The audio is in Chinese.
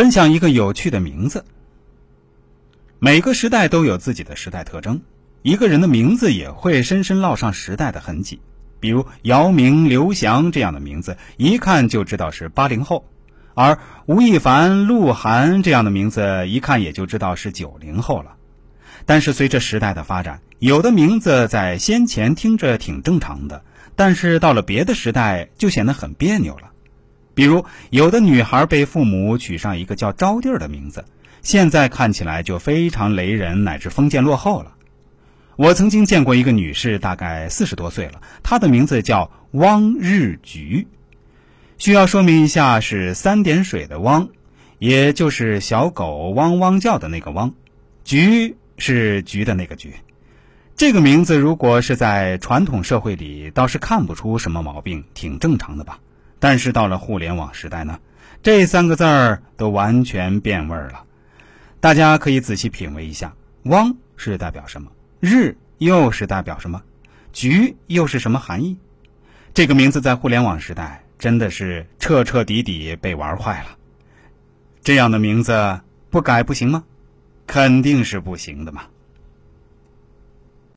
分享一个有趣的名字。每个时代都有自己的时代特征，一个人的名字也会深深烙上时代的痕迹。比如姚明、刘翔这样的名字，一看就知道是八零后；而吴亦凡、鹿晗这样的名字，一看也就知道是九零后了。但是随着时代的发展，有的名字在先前听着挺正常的，但是到了别的时代就显得很别扭了。比如，有的女孩被父母取上一个叫招娣的名字，现在看起来就非常雷人，乃至封建落后了。我曾经见过一个女士，大概四十多岁了，她的名字叫汪日菊。需要说明一下，是三点水的汪，也就是小狗汪汪叫的那个汪，菊是菊的那个菊。这个名字如果是在传统社会里，倒是看不出什么毛病，挺正常的吧。但是到了互联网时代呢，这三个字儿都完全变味儿了。大家可以仔细品味一下，汪是代表什么？日又是代表什么？局又是什么含义？这个名字在互联网时代真的是彻彻底底被玩坏了。这样的名字不改不行吗？肯定是不行的嘛。